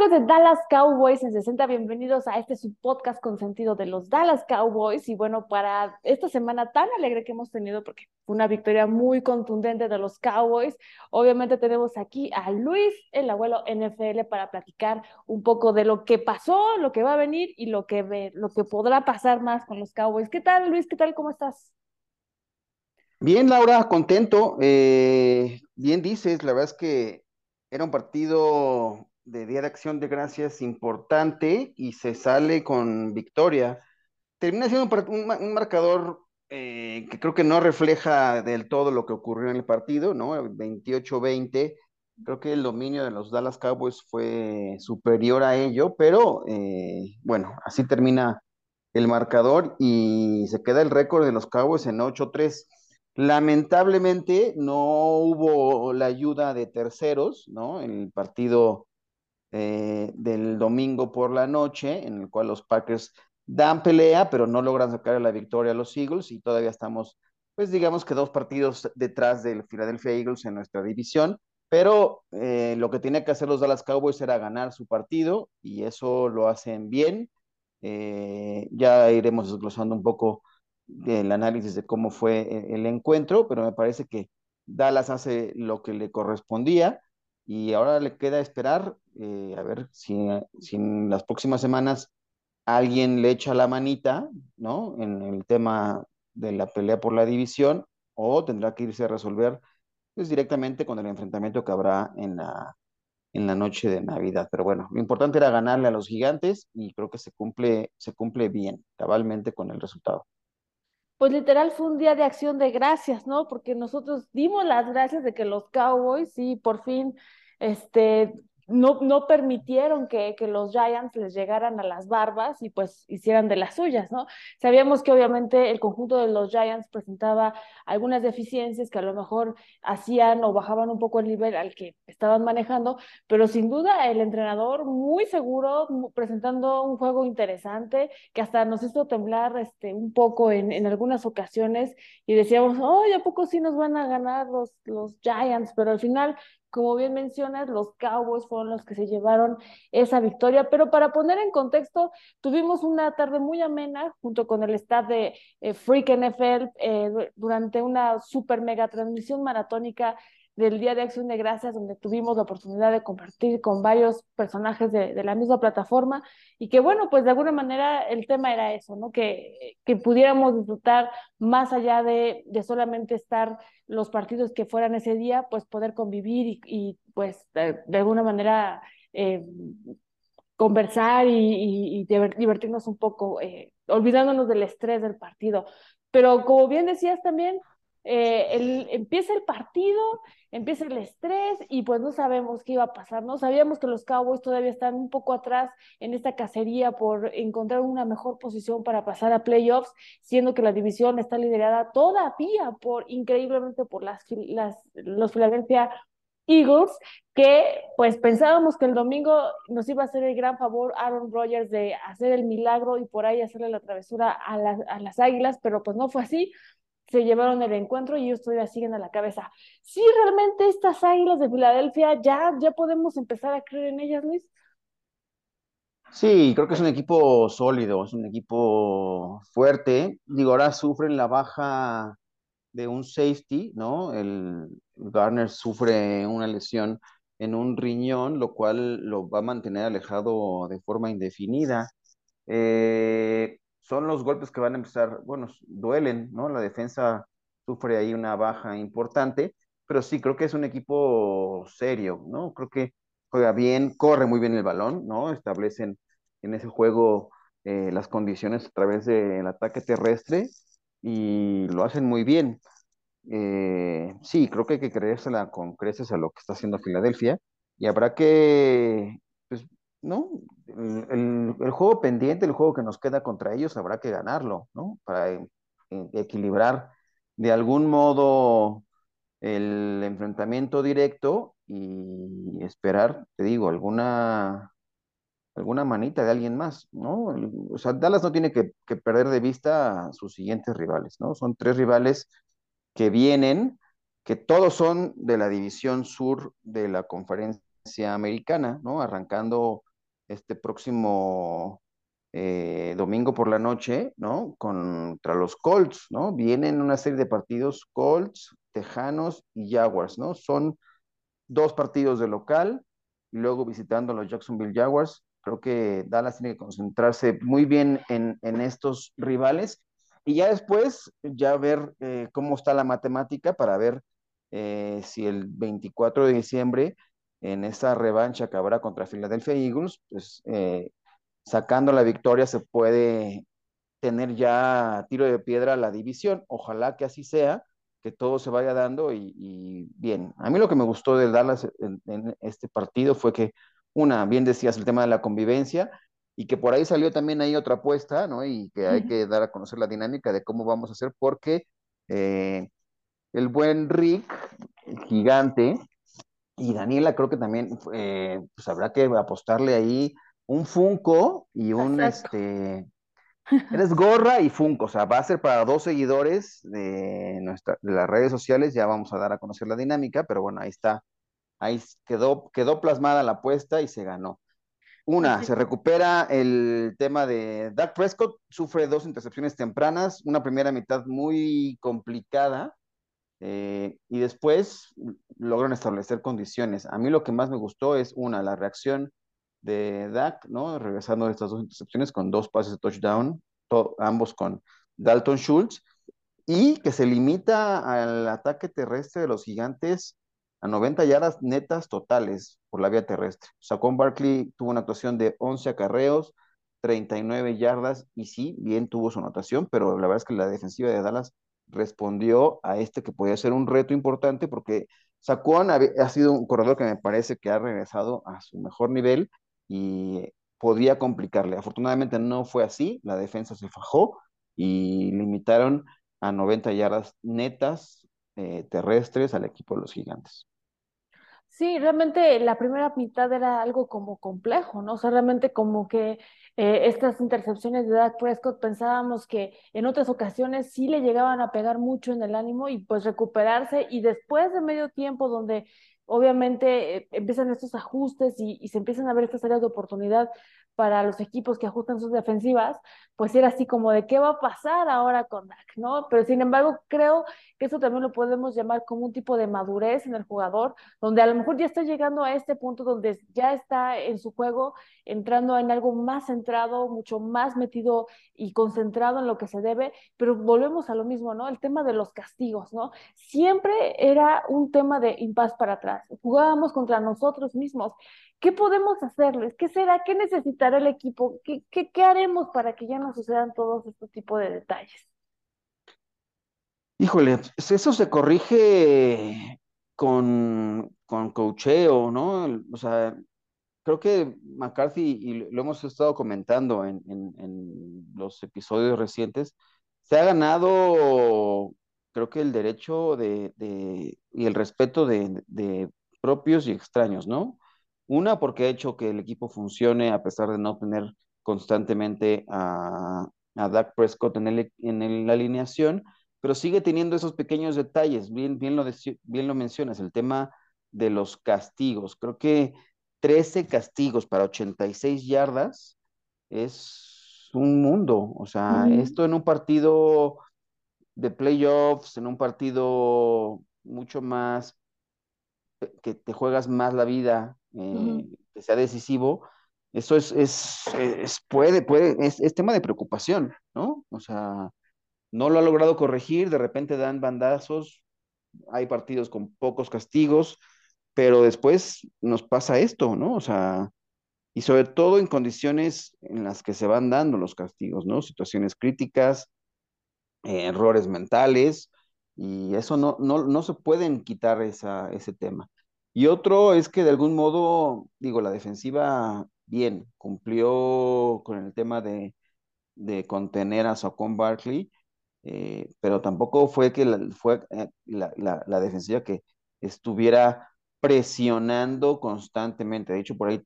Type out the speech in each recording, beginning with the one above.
amigos de Dallas Cowboys en 60? Bienvenidos a este subpodcast con sentido de los Dallas Cowboys. Y bueno, para esta semana tan alegre que hemos tenido, porque fue una victoria muy contundente de los Cowboys, obviamente tenemos aquí a Luis, el abuelo NFL, para platicar un poco de lo que pasó, lo que va a venir y lo que, lo que podrá pasar más con los Cowboys. ¿Qué tal, Luis? ¿Qué tal? ¿Cómo estás? Bien, Laura, contento. Eh, bien dices, la verdad es que era un partido de Día de Acción de Gracias importante y se sale con victoria. Termina siendo un, marcador eh, que creo que no refleja del todo lo que ocurrió en el partido, ¿no? 28-20. Creo que el dominio de los Dallas Cowboys fue superior a ello, pero eh, bueno, así termina el marcador y se queda el récord de los Cowboys en 8-3. Lamentablemente no hubo la ayuda de terceros, ¿no? En el partido eh, del domingo por la noche, en el cual los Packers dan pelea, pero no logran sacar la victoria a los Eagles y todavía estamos, pues digamos que dos partidos detrás del Philadelphia Eagles en nuestra división, pero eh, lo que tenía que hacer los Dallas Cowboys era ganar su partido y eso lo hacen bien. Eh, ya iremos desglosando un poco el análisis de cómo fue el encuentro, pero me parece que Dallas hace lo que le correspondía y ahora le queda esperar eh, a ver si, en las próximas semanas alguien le echa la manita, ¿no? En el tema de la pelea por la división o tendrá que irse a resolver pues, directamente con el enfrentamiento que habrá en la, en la noche de Navidad. Pero bueno, lo importante era ganarle a los gigantes y creo que se cumple, se cumple bien, cabalmente con el resultado pues literal fue un día de acción de gracias, ¿no? Porque nosotros dimos las gracias de que los Cowboys sí por fin este no, no permitieron que, que, los Giants les llegaran a las barbas y pues hicieran de las suyas, ¿no? Sabíamos que obviamente el conjunto de los Giants presentaba algunas deficiencias que a lo mejor hacían o bajaban un poco el nivel al que estaban manejando, pero sin duda el entrenador muy seguro, presentando un juego interesante que hasta nos hizo temblar este, un poco en, en algunas ocasiones y decíamos, oh, ¿a poco sí nos van a ganar los, los Giants? Pero al final como bien mencionas, los Cowboys fueron los que se llevaron esa victoria, pero para poner en contexto, tuvimos una tarde muy amena junto con el staff de eh, Freak NFL eh, durante una super mega transmisión maratónica del Día de Acción de Gracias, donde tuvimos la oportunidad de compartir con varios personajes de, la misma plataforma y que bueno, pues de alguna manera el tema era eso, ¿no? Que, que pudiéramos disfrutar más allá de, de, solamente estar los partidos que fueran ese día, pues poder convivir y, pues de, alguna manera eh, conversar y, y, divertirnos un poco, eh, olvidándonos del estrés del partido. Pero como bien decías también, eh, el, empieza el partido, empieza el estrés y pues no sabemos qué iba a pasar, ¿no? Sabíamos que los Cowboys todavía están un poco atrás en esta cacería por encontrar una mejor posición para pasar a playoffs, siendo que la división está liderada todavía por, increíblemente por las, los Philadelphia Eagles, que pues pensábamos que el domingo nos iba a hacer el gran favor Aaron Rodgers de hacer el milagro y por ahí hacerle la travesura a a las Águilas, pero pues no fue así se llevaron el encuentro y ellos todavía siguen a la cabeza. Sí, realmente estas águilas de Filadelfia, ya, ya podemos empezar a creer en ellas, Luis. Sí, creo que es un equipo sólido, es un equipo fuerte. Digo, ahora sufren la baja de un safety, ¿no? El Garner sufre una lesión en un riñón, lo cual lo va a mantener alejado de forma indefinida. Eh, son los golpes que van a empezar, bueno, duelen, ¿no? La defensa sufre ahí una baja importante, pero sí, creo que es un equipo serio, ¿no? Creo que juega bien, corre muy bien el balón, ¿no? Establecen en ese juego eh, las condiciones a través del ataque terrestre y lo hacen muy bien. Eh, sí, creo que hay que creérsela con creces a lo que está haciendo Filadelfia y habrá que ¿no? El, juego pendiente, el juego que nos queda contra ellos, habrá que ganarlo, ¿no? Para e, e, equilibrar de algún modo el enfrentamiento directo y esperar, te digo, alguna, alguna manita de alguien más, ¿no? O sea, Dallas no tiene que, que perder de vista a sus siguientes rivales, ¿no? Son tres rivales que vienen, que todos son de la división sur de la conferencia americana, ¿no? Arrancando este próximo eh, domingo por la noche, ¿no? Contra los Colts, ¿no? Vienen una serie de partidos Colts, Tejanos y Jaguars, ¿no? Son dos partidos de local y luego visitando a los Jacksonville Jaguars. Creo que Dallas tiene que concentrarse muy bien en, en estos rivales y ya después, ya ver eh, cómo está la matemática para ver eh, si el 24 de diciembre en esa revancha que habrá contra Philadelphia Eagles, pues eh, sacando la victoria se puede tener ya tiro de piedra la división. Ojalá que así sea, que todo se vaya dando y, bien. A mí lo que me gustó de Dallas en, en, este partido fue que, una, bien decías el tema de la convivencia y que por ahí salió también ahí otra apuesta, ¿no? Y que hay que dar a conocer la dinámica de cómo vamos a hacer porque eh, el buen Rick, el gigante, y Daniela creo que también, eh, pues habrá que apostarle ahí un Funko y un, Exacto. este, eres gorra y Funko, o sea, va a ser para dos seguidores de, nuestra, de las redes sociales, ya vamos a dar a conocer la dinámica, pero bueno, ahí está, ahí quedó, quedó plasmada la apuesta y se ganó. Una, se recupera el tema de Dak Prescott, sufre dos intercepciones tempranas, una primera mitad muy complicada, eh, y después logran establecer condiciones. A mí lo que más me gustó es una, la reacción de Dak, ¿no? Regresando de estas dos intercepciones con dos pases de touchdown, ambos con Dalton Schultz, y que se limita al ataque terrestre de los gigantes a 90 yardas netas totales por la vía terrestre. Saquon Barkley tuvo una actuación de 11 acarreos, 39 yardas, y sí, bien tuvo su anotación, pero la verdad es que la defensiva de Dallas respondió a este que podía ser un reto importante porque Saquon ha, sido un corredor que me parece que ha regresado a su mejor nivel y podía complicarle. Afortunadamente no fue así, la defensa se fajó y limitaron a 90 yardas netas eh, terrestres al equipo de los gigantes. Sí, realmente la primera mitad era algo como complejo, ¿no? O sea, realmente como que eh, estas intercepciones de Dak Prescott pensábamos que en otras ocasiones sí le llegaban a pegar mucho en el ánimo y pues recuperarse y después de medio tiempo donde obviamente eh, empiezan estos ajustes y, y, se empiezan a ver estas áreas de oportunidad, para los equipos que ajustan sus defensivas, pues era así como de qué va a pasar ahora con Dak, ¿no? Pero sin embargo, creo que eso también lo podemos llamar como un tipo de madurez en el jugador, donde a lo mejor ya está llegando a este punto donde ya está en su juego entrando en algo más centrado, mucho más metido y concentrado en lo que se debe, pero volvemos a lo mismo, ¿no? El tema de los castigos, ¿no? Siempre era un tema de impas para atrás. Jugábamos contra nosotros mismos ¿Qué podemos hacerles? ¿Qué será? ¿Qué necesitará el equipo? ¿Qué, haremos para que ya no sucedan todos estos tipos de detalles? Híjole, pues eso se corrige con, con cocheo, ¿no? O sea, creo que McCarthy, y lo hemos estado comentando en, en, en, los episodios recientes, se ha ganado, creo que el derecho de, de y el respeto de, de, propios y extraños, ¿no? Una, porque ha hecho que el equipo funcione a pesar de no tener constantemente a, a Dak Prescott en, el, en la alineación, pero sigue teniendo esos pequeños detalles. Bien, bien, lo, bien lo mencionas, el tema de los castigos. Creo que 13 castigos para 86 yardas es un mundo. O sea, esto en un partido de playoffs, en un partido mucho más que te juegas más la vida eh, que sea decisivo, eso es, es, es puede, puede, es, es, tema de preocupación, ¿no? O sea, no lo ha logrado corregir, de repente dan bandazos, hay partidos con pocos castigos, pero después nos pasa esto, ¿no? O sea, y sobre todo en condiciones en las que se van dando los castigos, ¿no? Situaciones críticas, eh, errores mentales, y eso no, no, no se pueden quitar esa, ese tema. Y otro es que de algún modo, digo, la defensiva bien, cumplió con el tema de, de contener a Saquon Barkley, eh, pero tampoco fue que la, fue eh, la, la, defensiva que estuviera presionando constantemente. De hecho, por ahí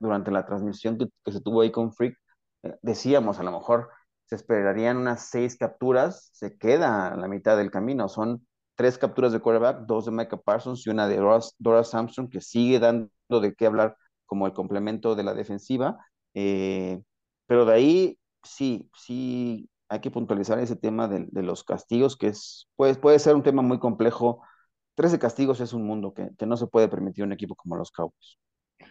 durante la transmisión que, que se tuvo ahí con Freak, eh, decíamos, a lo mejor se esperarían unas seis capturas, se queda a la mitad del camino, son tres capturas de quarterback, dos de Micah Parsons y una de Dora, Dora que sigue dando de qué hablar como el complemento de la defensiva. Eh, pero de ahí, sí, sí, hay que puntualizar ese tema de, los castigos, que es, puede, puede ser un tema muy complejo. 13 castigos es un mundo que, que no se puede permitir un equipo como los Cowboys.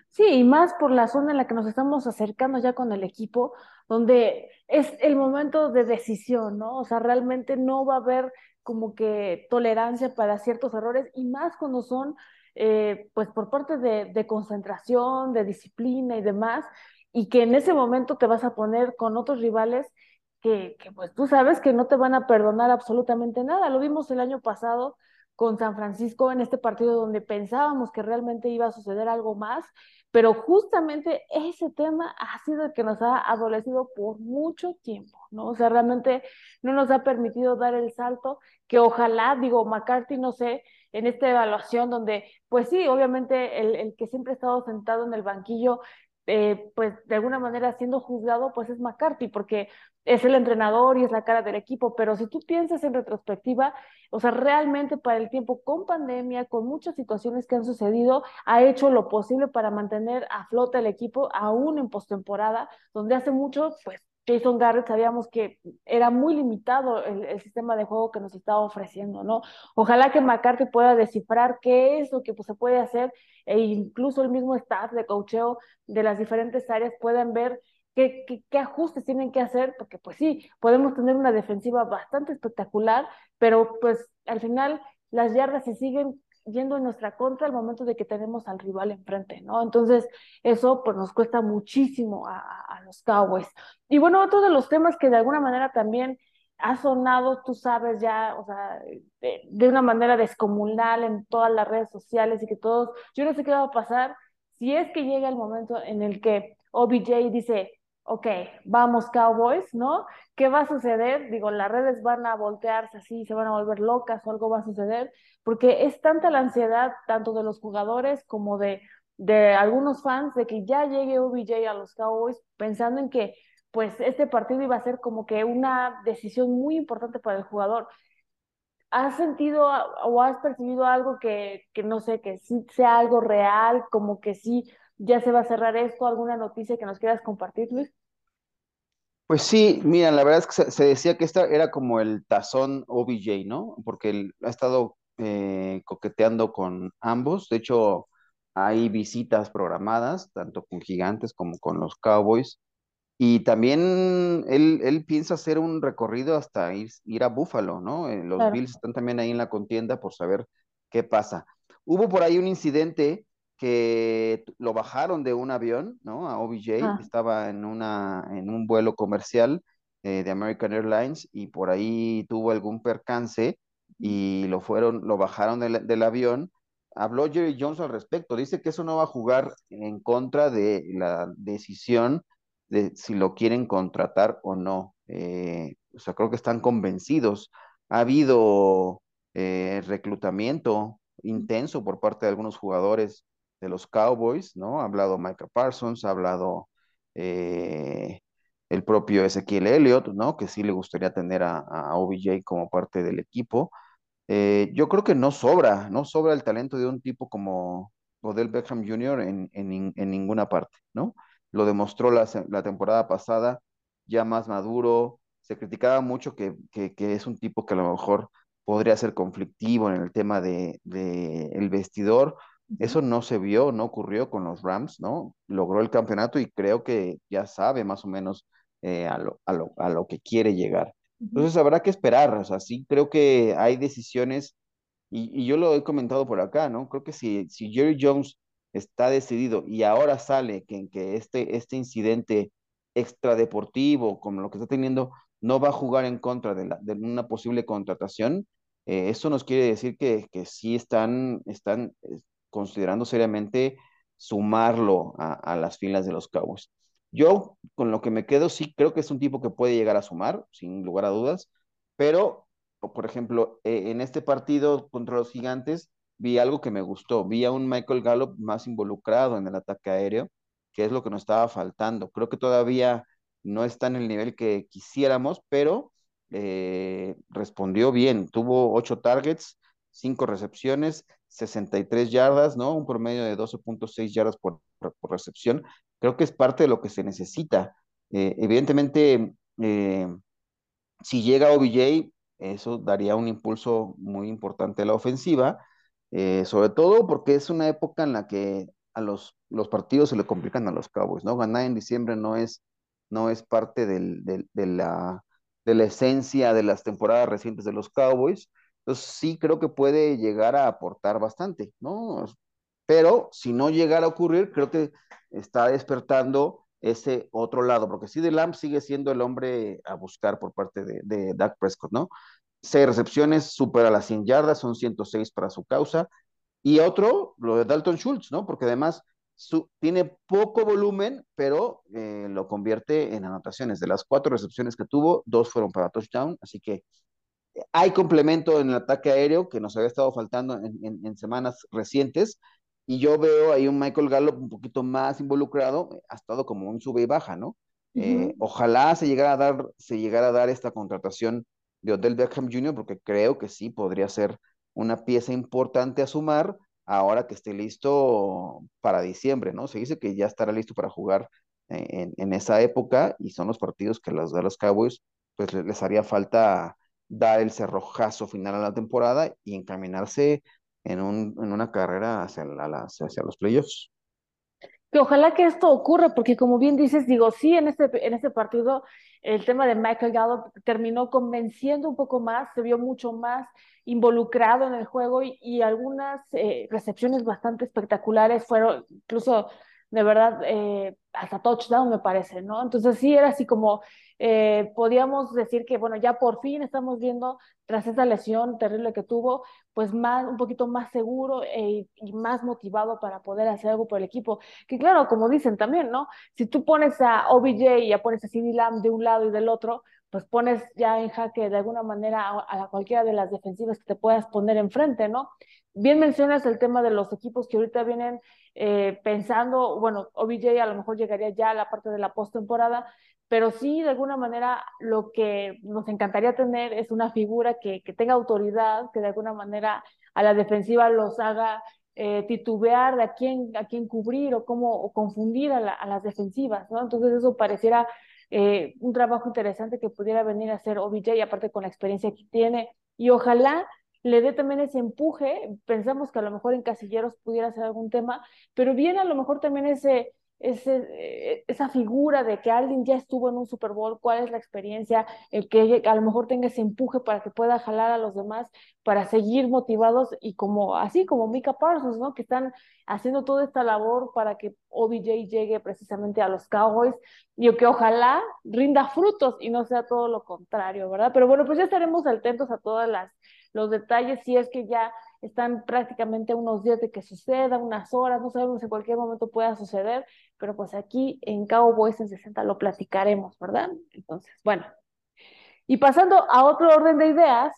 Sí, y más por la zona en la que nos estamos acercando ya con el equipo, donde es el momento de decisión, ¿no? O sea, realmente no va a haber como que tolerancia para ciertos errores y más cuando son, eh, pues, por parte de, de concentración, de disciplina y demás, y que en ese momento te vas a poner con otros rivales que, que, pues tú sabes que no te van a perdonar absolutamente nada. Lo vimos el año pasado con San Francisco en este partido donde pensábamos que realmente iba a suceder algo más, pero justamente ese tema ha sido el que nos ha adolecido por mucho tiempo, ¿no? O sea, realmente no nos ha permitido dar el salto que ojalá, digo, McCarthy, no sé, en esta evaluación donde, pues sí, obviamente el, el que siempre ha estado sentado en el banquillo eh, pues de alguna manera siendo juzgado, pues es McCarthy, porque es el entrenador y es la cara del equipo, pero si tú piensas en retrospectiva, o sea, realmente para el tiempo con pandemia, con muchas situaciones que han sucedido, ha hecho lo posible para mantener a flota el equipo aún en postemporada, donde hace mucho, pues Jason Garrett sabíamos que era muy limitado el, sistema de juego que nos estaba ofreciendo, ¿no? Ojalá que McCarthy pueda descifrar qué es lo que pues, se puede hacer e incluso el mismo staff de coacheo de las diferentes áreas puedan ver qué, qué, qué ajustes tienen que hacer, porque pues sí, podemos tener una defensiva bastante espectacular, pero pues al final las yardas se siguen yendo en nuestra contra al momento de que tenemos al rival enfrente, ¿no? Entonces, eso pues nos cuesta muchísimo a, a, los Cowboys. Y bueno, otro de los temas que de alguna manera también ha sonado, tú sabes ya, o sea, de, de, una manera descomunal en todas las redes sociales y que todos, yo no sé qué va a pasar si es que llega el momento en el que OBJ dice, ok, vamos Cowboys, ¿no? ¿Qué va a suceder? Digo, las redes van a voltearse así, se van a volver locas o algo va a suceder, porque es tanta la ansiedad, tanto de los jugadores como de, de algunos fans, de que ya llegue OBJ a los Cowboys, pensando en que pues este partido iba a ser como que una decisión muy importante para el jugador. ¿Has sentido o has percibido algo que, que no sé, que sí sea algo real, como que sí ya se va a cerrar esto? ¿Alguna noticia que nos quieras compartir, Luis? Pues sí, mira, la verdad es que se, decía que esta era como el tazón OBJ, ¿no? Porque él ha estado eh, coqueteando con ambos. De hecho, hay visitas programadas, tanto con Gigantes como con los Cowboys. Y también él, él piensa hacer un recorrido hasta ir, ir a Buffalo, ¿no? Eh, los Claro. Bills están también ahí en la contienda por saber qué pasa. Hubo por ahí un incidente que lo bajaron de un avión, ¿no? A OBJ, Ah, estaba en una, en un vuelo comercial eh, de American Airlines y por ahí tuvo algún percance y lo fueron, lo bajaron del, del avión. Habló Jerry Jones al respecto, dice que eso no va a jugar en contra de la decisión de si lo quieren contratar o no. Eh, o sea, creo que están convencidos. Ha habido eh, reclutamiento intenso por parte de algunos jugadores de los Cowboys, ¿no? Ha hablado Micah Parsons, ha hablado eh, el propio Ezequiel Elliott, ¿no? Que sí le gustaría tener a, OBJ como parte del equipo. Eh, yo creo que no sobra, no sobra el talento de un tipo como Odell Beckham Jr. en, en, en ninguna parte, ¿no? Lo demostró la, la, temporada pasada, ya más maduro. Se criticaba mucho que, que, es un tipo que a lo mejor podría ser conflictivo en el tema de, de el vestidor. Eso no se vio, no ocurrió con los Rams, ¿no? Logró el campeonato y creo que ya sabe más o menos eh, a, lo, a, lo, a lo que quiere llegar. Entonces habrá que esperar, o sea, sí creo que hay decisiones, y, y, yo lo he comentado por acá, ¿no? Creo que si, si Jerry Jones está decidido y ahora sale que, que este, este incidente extradeportivo, como lo que está teniendo, no va a jugar en contra de, la, de una posible contratación, eh, eso nos quiere decir que, que sí están, están eh, considerando seriamente sumarlo a, las filas de los Cowboys. Yo, con lo que me quedo, sí creo que es un tipo que puede llegar a sumar, sin lugar a dudas, pero, por ejemplo, eh, en este partido contra los gigantes, vi algo que me gustó, vi a un Michael Gallup más involucrado en el ataque aéreo, que es lo que nos estaba faltando. Creo que todavía no está en el nivel que quisiéramos, pero eh, respondió bien, tuvo ocho targets, cinco recepciones, 63 yardas, ¿no? Un promedio de 12.6 yardas por, por, recepción. Creo que es parte de lo que se necesita. Eh, evidentemente, eh, si llega OBJ, eso daría un impulso muy importante a la ofensiva, eh, sobre todo porque es una época en la que a los, los partidos se le complican a los Cowboys, ¿no? Ganar en diciembre no es, no es parte del, de, la, de la esencia de las temporadas recientes de los Cowboys. Entonces sí creo que puede llegar a aportar bastante, ¿no? Pero si no llegara a ocurrir, creo que está despertando ese otro lado, porque de Lamb sigue siendo el hombre a buscar por parte de, de Dak Prescott, ¿no? Seis recepciones, supera las 100 yardas, son 106 para su causa. Y otro, lo de Dalton Schultz, ¿no? Porque además su, tiene poco volumen, pero eh, lo convierte en anotaciones. De las cuatro recepciones que tuvo, dos fueron para touchdown, así que hay complemento en el ataque aéreo que nos había estado faltando en, semanas recientes. Y yo veo ahí un Michael Gallup un poquito más involucrado, ha estado como un sube y baja, ¿no? Eh, ojalá se llegara a dar, se llegara a dar esta contratación de Odell Beckham Jr., porque creo que sí podría ser una pieza importante a sumar ahora que esté listo para diciembre, ¿no? Se dice que ya estará listo para jugar en, en esa época y son los partidos que de los Cowboys pues les haría falta dar el cerrojazo final a la temporada y encaminarse en, un, en una carrera hacia, la, hacia los playoffs. Que ojalá que esto ocurra, porque como bien dices, digo, sí, en este, en este partido el tema de Michael Gallup terminó convenciendo un poco más, se vio mucho más involucrado en el juego y, algunas eh, recepciones bastante espectaculares fueron incluso de verdad eh, hasta touchdown me parece, ¿no? Entonces sí era así como eh, podíamos decir que, bueno, ya por fin estamos viendo, tras esa lesión terrible que tuvo, pues más, un poquito más seguro e, y más motivado para poder hacer algo por el equipo. Que claro, como dicen también, ¿no? Si tú pones a OBJ y ya pones a CD Lamb de un lado y del otro, pues pones ya en jaque de alguna manera a, cualquiera de las defensivas que te puedas poner enfrente, ¿no? Bien mencionas el tema de los equipos que ahorita vienen eh, pensando, bueno, OBJ a lo mejor llegaría ya a la parte de la postemporada, pero sí, de alguna manera, lo que nos encantaría tener es una figura que, que tenga autoridad, que de alguna manera a la defensiva los haga eh, titubear de a quién, a quién cubrir o cómo o confundir a, a, las defensivas, ¿no? Entonces eso pareciera eh, un trabajo interesante que pudiera venir a hacer OBJ, aparte con la experiencia que tiene, y ojalá le dé también ese empuje, pensamos que a lo mejor en Casilleros pudiera ser algún tema, pero viene a lo mejor también ese ese, eh, esa figura de que alguien ya estuvo en un Super Bowl, cuál es la experiencia, el que a lo mejor tenga ese empuje para que pueda jalar a los demás para seguir motivados y como así como Mika Parsons, ¿no? Que están haciendo toda esta labor para que OBJ llegue precisamente a los Cowboys y que ojalá rinda frutos y no sea todo lo contrario, ¿verdad? Pero bueno, pues ya estaremos atentos a todas las los detalles si es que ya están prácticamente unos días de que suceda, unas horas, no sabemos en cualquier momento pueda suceder, pero pues aquí en Cowboys en 60 lo platicaremos, ¿verdad? Entonces, bueno. Y pasando a otro orden de ideas,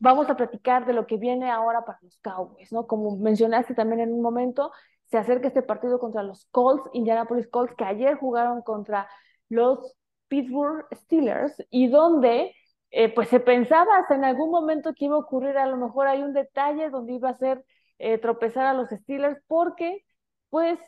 vamos a platicar de lo que viene ahora para los Cowboys, ¿no? Como mencionaste también en un momento, se acerca este partido contra los Colts, Indianapolis Colts, que ayer jugaron contra los Pittsburgh Steelers y donde eh, pues se pensaba hasta en algún momento que iba a ocurrir, a lo mejor hay un detalle donde iba a ser eh, tropezar a los Steelers, porque pues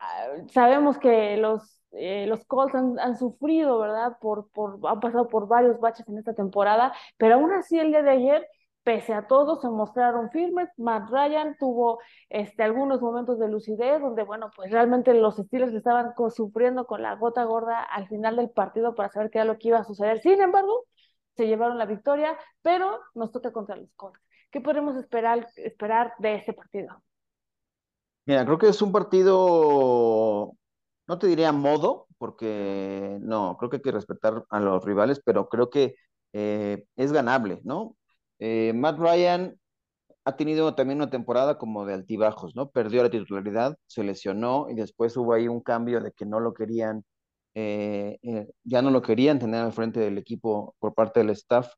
ah, sabemos que los, eh, los Colts han, sufrido, ¿verdad? Por, por, han pasado por varios baches en esta temporada, pero aún así el día de ayer pese a todo, se mostraron firmes. Matt Ryan tuvo este, algunos momentos de lucidez donde, bueno, pues realmente los Steelers estaban sufriendo con la gota gorda al final del partido para saber qué era lo que iba a suceder. Sin embargo, se llevaron la victoria, pero nos toca contra los Colts. ¿Qué podemos esperar, esperar de este partido? Mira, creo que es un partido, no te diría modo, porque no, creo que hay que respetar a los rivales, pero creo que eh, es ganable, ¿no? Eh, Matt Ryan ha tenido también una temporada como de altibajos, ¿no? Perdió la titularidad, se lesionó y después hubo ahí un cambio de que no lo querían eh, eh, ya no lo querían tener al frente del equipo por parte del staff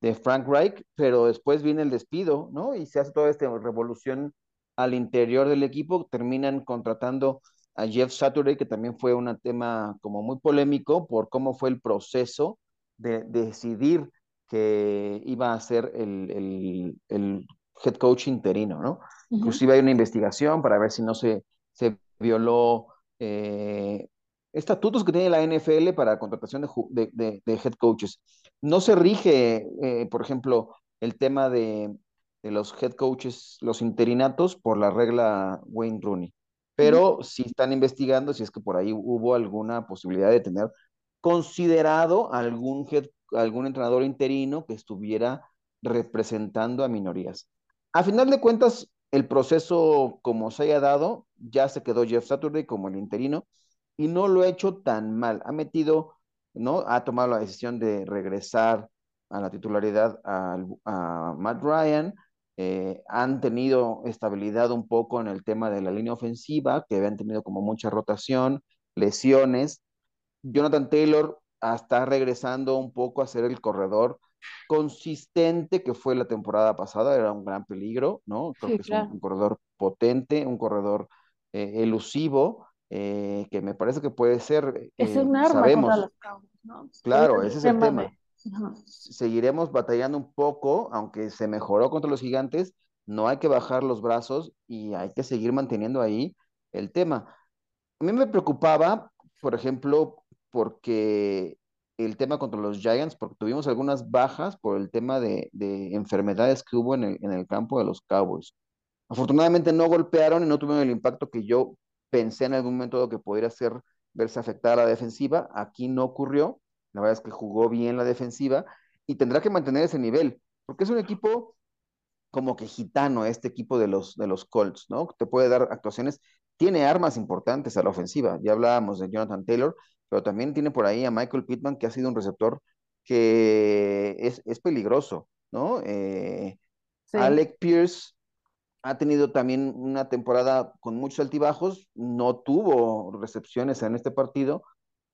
de Frank Reich, pero después viene el despido, ¿no? Y se hace toda esta revolución al interior del equipo, terminan contratando a Jeff Saturday, que también fue un tema como muy polémico por cómo fue el proceso de, decidir que iba a ser el, el, head coach interino, ¿no? Inclusive hay una investigación para ver si no se, se violó eh, estatutos que tiene la NFL para contratación de, de, de, head coaches. No se rige, eh, por ejemplo, el tema de, de, los head coaches, los interinatos, por la regla Wayne Rooney. Pero sí están investigando si es que por ahí hubo alguna posibilidad de tener considerado algún, algún entrenador interino que estuviera representando a minorías. A final de cuentas, el proceso como se haya dado, ya se quedó Jeff Saturday como el interino y no lo ha hecho tan mal. Ha metido, ¿no? Ha tomado la decisión de regresar a la titularidad a, Matt Ryan. Eh, han tenido estabilidad un poco en el tema de la línea ofensiva, que habían tenido como mucha rotación, lesiones. Jonathan Taylor está regresando un poco a ser el corredor consistente que fue la temporada pasada, era un gran peligro, ¿no? Creo que es un, corredor potente, un corredor eh, elusivo, eh, que me parece que puede ser. es un arma sabemos, los ¿no? Claro, ese es el tema. Seguiremos batallando un poco, aunque se mejoró contra los gigantes, no hay que bajar los brazos y hay que seguir manteniendo ahí el tema. A mí me preocupaba, por ejemplo, porque el tema contra los Giants, porque tuvimos algunas bajas por el tema de, enfermedades que hubo en el, en el, campo de los Cowboys. Afortunadamente no golpearon y no tuvieron el impacto que yo pensé en algún momento que podría ser verse afectada la defensiva. Aquí no ocurrió. La verdad es que jugó bien la defensiva y tendrá que mantener ese nivel, porque es un equipo como que gitano, este equipo de los, de los Colts, ¿no? Te puede dar actuaciones, tiene armas importantes a la ofensiva. Ya hablábamos de Jonathan Taylor, pero también tiene por ahí a Michael Pittman, que ha sido un receptor que es, peligroso, ¿no? Eh, Alec Pierce ha tenido también una temporada con muchos altibajos, no tuvo recepciones en este partido.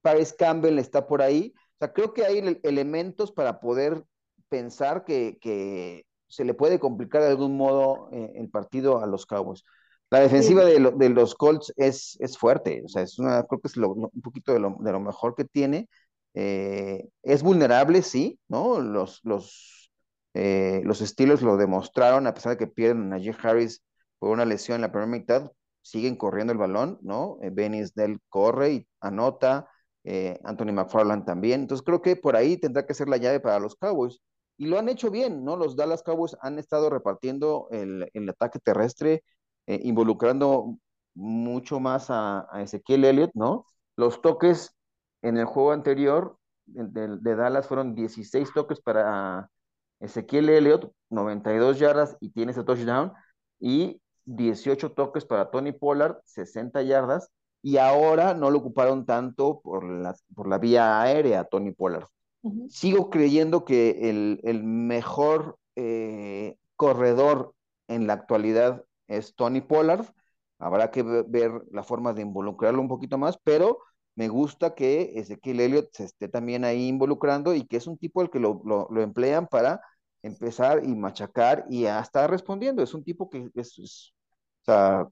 Paris Campbell está por ahí. O sea, creo que hay elementos para poder pensar que, se le puede complicar de algún modo eh, el partido a los Cowboys. La defensiva de, los Colts es, es, fuerte, o sea, es una, creo que es un poquito de lo, de lo, mejor que tiene. Eh, es vulnerable, sí, ¿no? Los, los, eh, los Steelers lo demostraron, a pesar de que pierden a Najee Harris por una lesión en la primera mitad, siguen corriendo el balón, ¿no? Eh, Benny corre y anota, eh, Anthony McFarland también. Entonces creo que por ahí tendrá que ser la llave para los Cowboys. Y lo han hecho bien, ¿no? Los Dallas Cowboys han estado repartiendo el, el ataque terrestre eh, involucrando mucho más a, Ezequiel Elliott, ¿no? Los toques en el juego anterior de, Dallas fueron 16 toques para Ezequiel Elliott, 92 yardas y tiene ese touchdown, y 18 toques para Tony Pollard, 60 yardas, y ahora no lo ocuparon tanto por la, por la vía aérea Tony Pollard. Sigo creyendo que el, mejor eh, corredor en la actualidad es Tony Pollard. Habrá que ver la forma de involucrarlo un poquito más, pero me gusta que Ezequiel Elliott se esté también ahí involucrando y que es un tipo el que lo, emplean para empezar y machacar y ya está respondiendo. Es un tipo que es, o sea,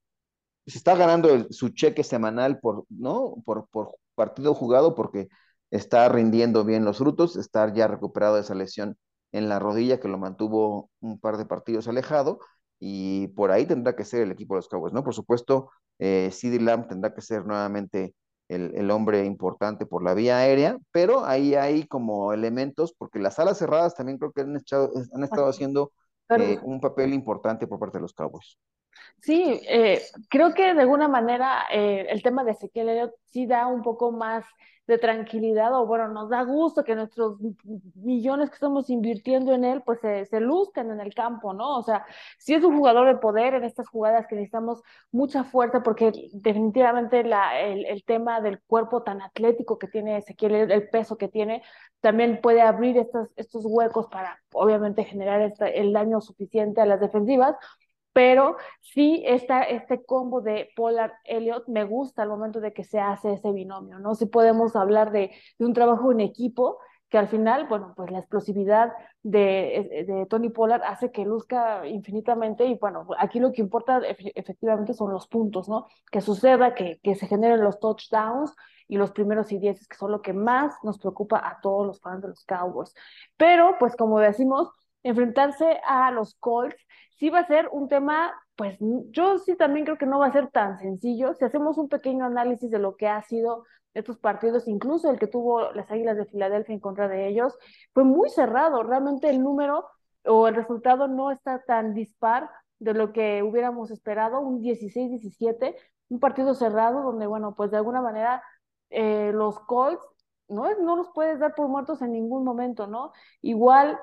se está ganando su cheque semanal por, ¿no? Por, por partido jugado porque está rindiendo bien los frutos, estar ya recuperado de esa lesión en la rodilla que lo mantuvo un par de partidos alejado y por ahí tendrá que ser el equipo de los Cowboys, ¿no? Por supuesto, eh, CD Lamb tendrá que ser nuevamente el, hombre importante por la vía aérea, pero ahí hay como elementos, porque las alas cerradas también creo que han, han estado haciendo eh, un papel importante por parte de los Cowboys. Sí, eh, creo que de alguna manera eh, el tema de Ezequiel sí da un poco más de tranquilidad o bueno, nos da gusto que nuestros millones que estamos invirtiendo en él pues se, se, luzcan en el campo, ¿no? O sea, sí es un jugador de poder en estas jugadas que necesitamos mucha fuerza porque definitivamente la, el, el tema del cuerpo tan atlético que tiene Ezequiel, el peso que tiene, también puede abrir estos, estos huecos para obviamente generar el daño suficiente a las defensivas pero sí esta, este combo de Polar Elliot me gusta al momento de que se hace ese binomio, ¿no? Si podemos hablar de, de un trabajo en equipo que al final, bueno, pues la explosividad de, de Tony Pollard hace que luzca infinitamente y bueno, aquí lo que importa efectivamente son los puntos, ¿no? Que suceda, que, que se generen los touchdowns y los primeros y dieces, que son lo que más nos preocupa a todos los fans de los Cowboys. Pero, pues como decimos, enfrentarse a los Colts sí va a ser un tema, pues yo sí también creo que no va a ser tan sencillo. Si hacemos un pequeño análisis de lo que ha sido estos partidos, incluso el que tuvo las Águilas de Filadelfia en contra de ellos, fue muy cerrado. Realmente el número o el resultado no está tan dispar de lo que hubiéramos esperado, un 16-17, un partido cerrado donde, bueno, pues de alguna manera eh, los Colts no, no los puedes dar por muertos en ningún momento, ¿no? Igual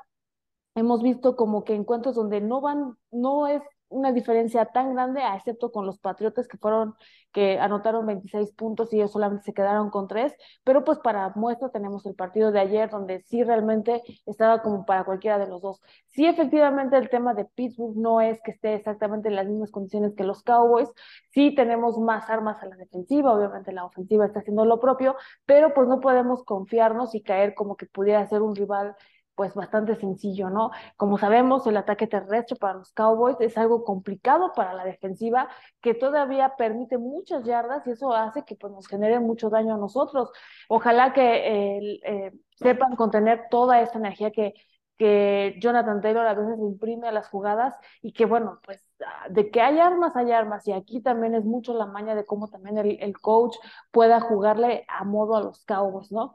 hemos visto como que encuentros donde no van, no es una diferencia tan grande, excepto con los Patriotas que fueron, que anotaron 26 puntos y ellos solamente se quedaron con 3, pero pues para muestra tenemos el partido de ayer donde sí realmente estaba como para cualquiera de los dos. Sí, efectivamente el tema de Pittsburgh no es que esté exactamente en las mismas condiciones que los Cowboys, sí tenemos más armas a la defensiva, obviamente la ofensiva está haciendo lo propio, pero pues no podemos confiarnos y caer como que pudiera ser un rival pues bastante sencillo, ¿no? Como sabemos, el ataque terrestre para los Cowboys es algo complicado para la defensiva que todavía permite muchas yardas y eso hace que pues, nos genere mucho daño a nosotros. Ojalá que eh, sepan contener toda esta energía que, que Jonathan Taylor a veces imprime a las jugadas y que bueno, pues de que hay armas, hay armas y aquí también es mucho la maña de cómo también el coach pueda jugarle a modo a los Cowboys, ¿no?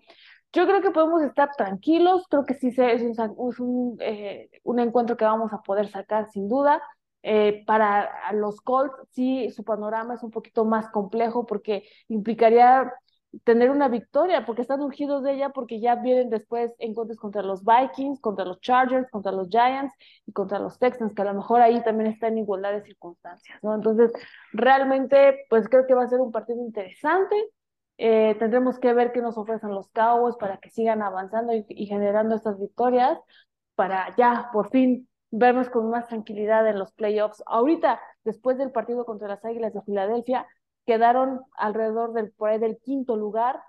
Yo creo que podemos estar tranquilos, creo que sí es un, eh, un, encuentro que vamos a poder sacar sin duda. Eh, para los Colts, sí, su panorama es un poquito más complejo porque implicaría tener una victoria, porque están urgidos de ella, porque ya vienen después encuentros contra los Vikings, contra los Chargers, contra los Giants y contra los Texans, que a lo mejor ahí también está en igualdad de circunstancias, ¿no? Entonces, realmente, pues creo que va a ser un partido interesante. Eh, tendremos que ver qué nos ofrecen los Cowboys para que sigan avanzando y, generando estas victorias para ya por fin vernos con más tranquilidad en los playoffs. Ahorita, después del partido contra las Águilas de Filadelfia, quedaron alrededor del, por del quinto lugar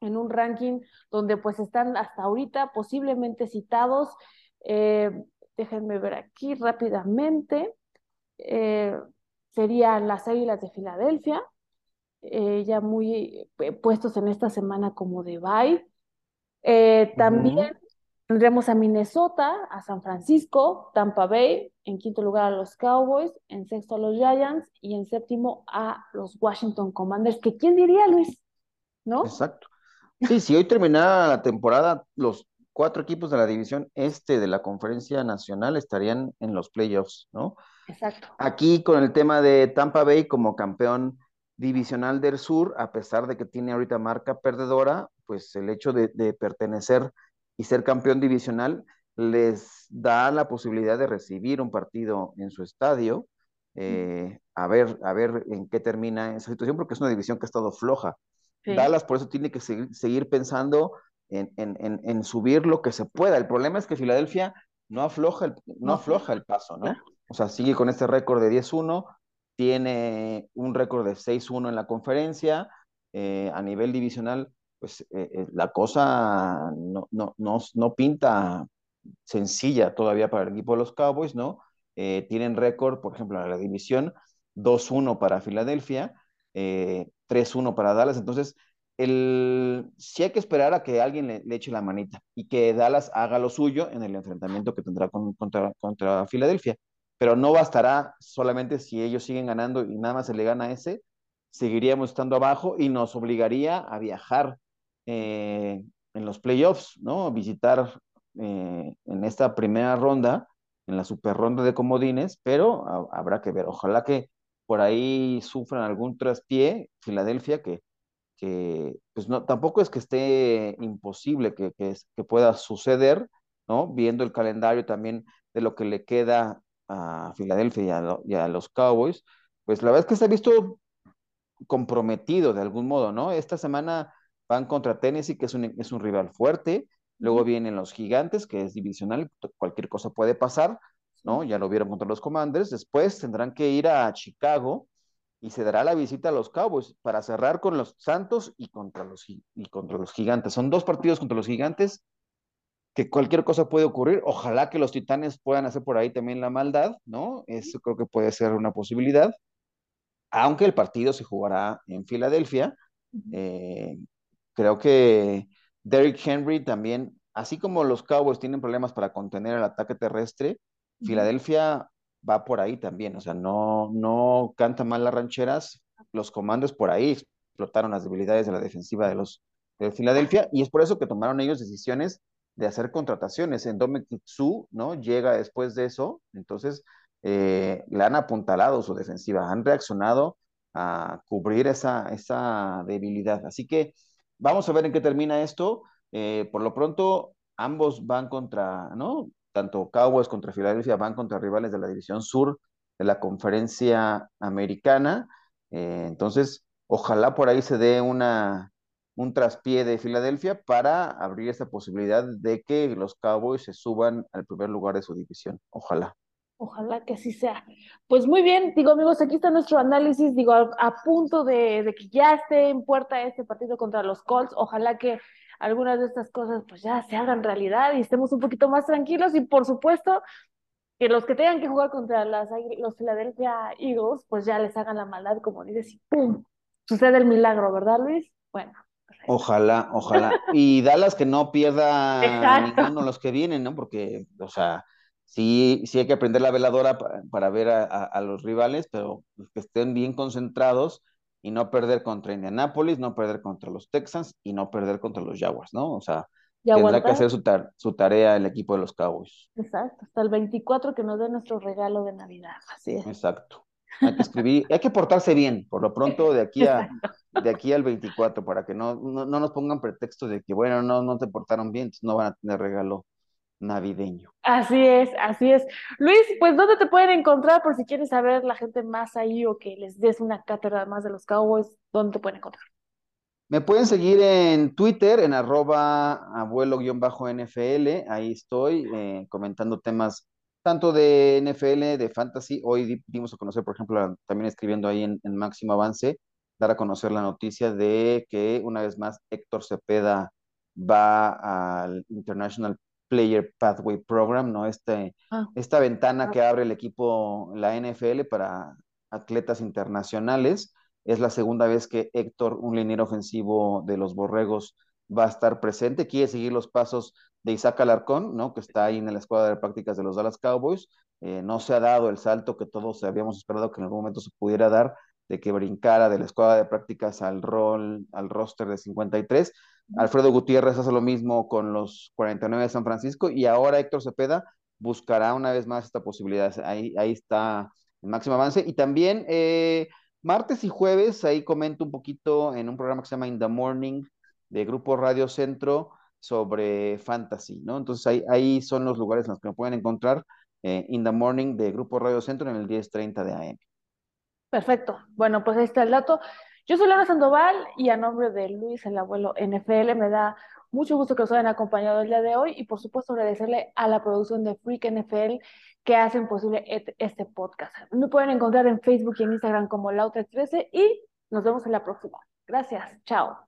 en un ranking donde pues están hasta ahorita posiblemente citados. Eh, déjenme ver aquí rápidamente. Eh, serían las Águilas de Filadelfia, eh, ya muy eh, puestos en esta semana como de bye. Eh, también tendremos a Minnesota, a San Francisco, Tampa Bay, en quinto lugar a los Cowboys, en sexto a los Giants y en séptimo a los Washington Commanders, que quién diría, Luis, ¿no? Exacto. Sí, si hoy terminara la temporada, los cuatro equipos de la división este de la conferencia nacional estarían en los playoffs, ¿no? Exacto. Aquí con el tema de Tampa Bay como campeón divisional del sur, a pesar de que tiene ahorita marca perdedora, pues el hecho de, pertenecer y ser campeón divisional les da la posibilidad de recibir un partido en su estadio, eh, a, ver, a ver en qué termina esa situación, porque es una división que ha estado floja. Dallas por eso tiene que seguir, pensando en, subir lo que se pueda. El problema es que Filadelfia no afloja el, no afloja el paso, ¿no? O sea, sigue con este récord de 10-1, tiene un récord de 6-1 en la conferencia, eh, a nivel divisional, pues eh, eh, la cosa no, no, no, no, pinta sencilla todavía para el equipo de los Cowboys, ¿no? tienen récord, por ejemplo, en la división, 2-1 para Filadelfia, 3-1 para Dallas, entonces el, sí hay que esperar a que alguien le, eche la manita y que Dallas haga lo suyo en el enfrentamiento que tendrá contra, contra Filadelfia pero no bastará solamente si ellos siguen ganando y nada más se le gana ese, seguiríamos estando abajo y nos obligaría a viajar eh, en los playoffs, ¿no? Visitar eh, en esta primera ronda, en la super ronda de comodines, pero habrá que ver. Ojalá que por ahí sufran algún traspié, Filadelfia, que, que pues no, tampoco es que esté imposible que, que, que pueda suceder, ¿no? Viendo el calendario también de lo que le queda a Filadelfia y a, los Cowboys, pues la verdad es que se ha visto comprometido de algún modo, ¿no? Esta semana van contra Tennessee, que es un, es un rival fuerte, luego vienen los Gigantes, que es divisional, cualquier cosa puede pasar, ¿no? Ya lo vieron contra los Commanders, después tendrán que ir a Chicago y se dará la visita a los Cowboys para cerrar con los Santos y contra los, y contra los Gigantes. Son dos partidos contra los Gigantes que cualquier cosa puede ocurrir. Ojalá que los Titanes puedan hacer por ahí también la maldad, ¿no? Eso creo que puede ser una posibilidad. Aunque el partido se jugará en Filadelfia, eh, creo que Derrick Henry también, así como los Cowboys tienen problemas para contener el ataque terrestre, Filadelfia va por ahí también, o sea, no, no canta mal las rancheras, los comandos por ahí explotaron las debilidades de la defensiva de los de Filadelfia y es por eso que tomaron ellos decisiones de hacer contrataciones. En Su, ¿no? Llega después de eso, entonces eh, le han apuntalado su defensiva, han reaccionado a cubrir esa, esa debilidad. Así que vamos a ver en qué termina esto. Eh, por lo pronto, ambos van contra, ¿no? Tanto Cowboys contra Filadelfia van contra rivales de la División Sur de la Conferencia Americana. Eh, entonces, ojalá por ahí se dé una, un traspié de Filadelfia para abrir esta posibilidad de que los Cowboys se suban al primer lugar de su división. Ojalá. Ojalá que así sea. Pues muy bien, digo amigos, aquí está nuestro análisis, digo, a, punto de, que ya esté en puerta este partido contra los Colts. Ojalá que algunas de estas cosas pues ya se hagan realidad y estemos un poquito más tranquilos y por supuesto que los que tengan que jugar contra las, los Philadelphia Eagles pues ya les hagan la maldad como dices y ¡pum! Sucede el milagro, ¿verdad Luis? Bueno. Ojalá, ojalá. Y Dallas que no pierda ninguno de los que vienen, ¿no? Porque, o sea, sí, sí hay que aprender la veladora para, ver a, los rivales, pero que estén bien concentrados y no perder contra Indianapolis, no perder contra los Texans y no perder contra los Jaguars, ¿no? O sea, tendrá que hacer su, su, tarea el equipo de los Cowboys. Exacto, hasta el 24 que nos dé nuestro regalo de Navidad, así es. Exacto. Hay que escribir, hay que portarse bien, por lo pronto de aquí a de aquí al 24, para que no, no, nos pongan pretexto de que, bueno, no, no te portaron bien, entonces no van a tener regalo navideño. Así es, así es. Luis, pues ¿dónde te pueden encontrar por si quieres saber la gente más ahí o que les des una cátedra más de los Cowboys? ¿Dónde te pueden encontrar? Me pueden seguir en Twitter, en arroba abuelo-nfl, ahí estoy eh, comentando temas tanto de NFL, de fantasy. Hoy dimos a conocer, por ejemplo, también escribiendo ahí en, en Máximo Avance, dar a conocer la noticia de que una vez más Héctor Cepeda va al International Player Pathway Program, ¿no? Este, ah. Esta ventana ah. que abre el equipo, la NFL, para atletas internacionales. Es la segunda vez que Héctor, un liniero ofensivo de los Borregos, va a estar presente. Quiere seguir los pasos de Isaac Alarcón, ¿no? Que está ahí en la escuadra de prácticas de los Dallas Cowboys. Eh, no se ha dado el salto que todos habíamos esperado que en algún momento se pudiera dar de que brincara de la escuadra de prácticas al rol, al roster de 53. Alfredo Gutiérrez hace lo mismo con los 49 de San Francisco y ahora Héctor Cepeda buscará una vez más esta posibilidad. Ahí, está el máximo avance. Y también eh, martes y jueves, ahí comento un poquito en un programa que se llama In the Morning de Grupo Radio Centro sobre fantasy, ¿no? Entonces ahí, ahí son los lugares en los que me pueden encontrar eh, In the Morning de Grupo Radio Centro en el 10.30 de AM. Perfecto. Bueno, pues ahí está el dato. Yo soy Laura Sandoval y a nombre de Luis, el abuelo NFL, me da mucho gusto que os hayan acompañado el día de hoy y por supuesto agradecerle a la producción de Freak NFL que hacen posible este podcast. Me pueden encontrar en Facebook y en Instagram como Lautra13 y nos vemos en la próxima. Gracias. Chao.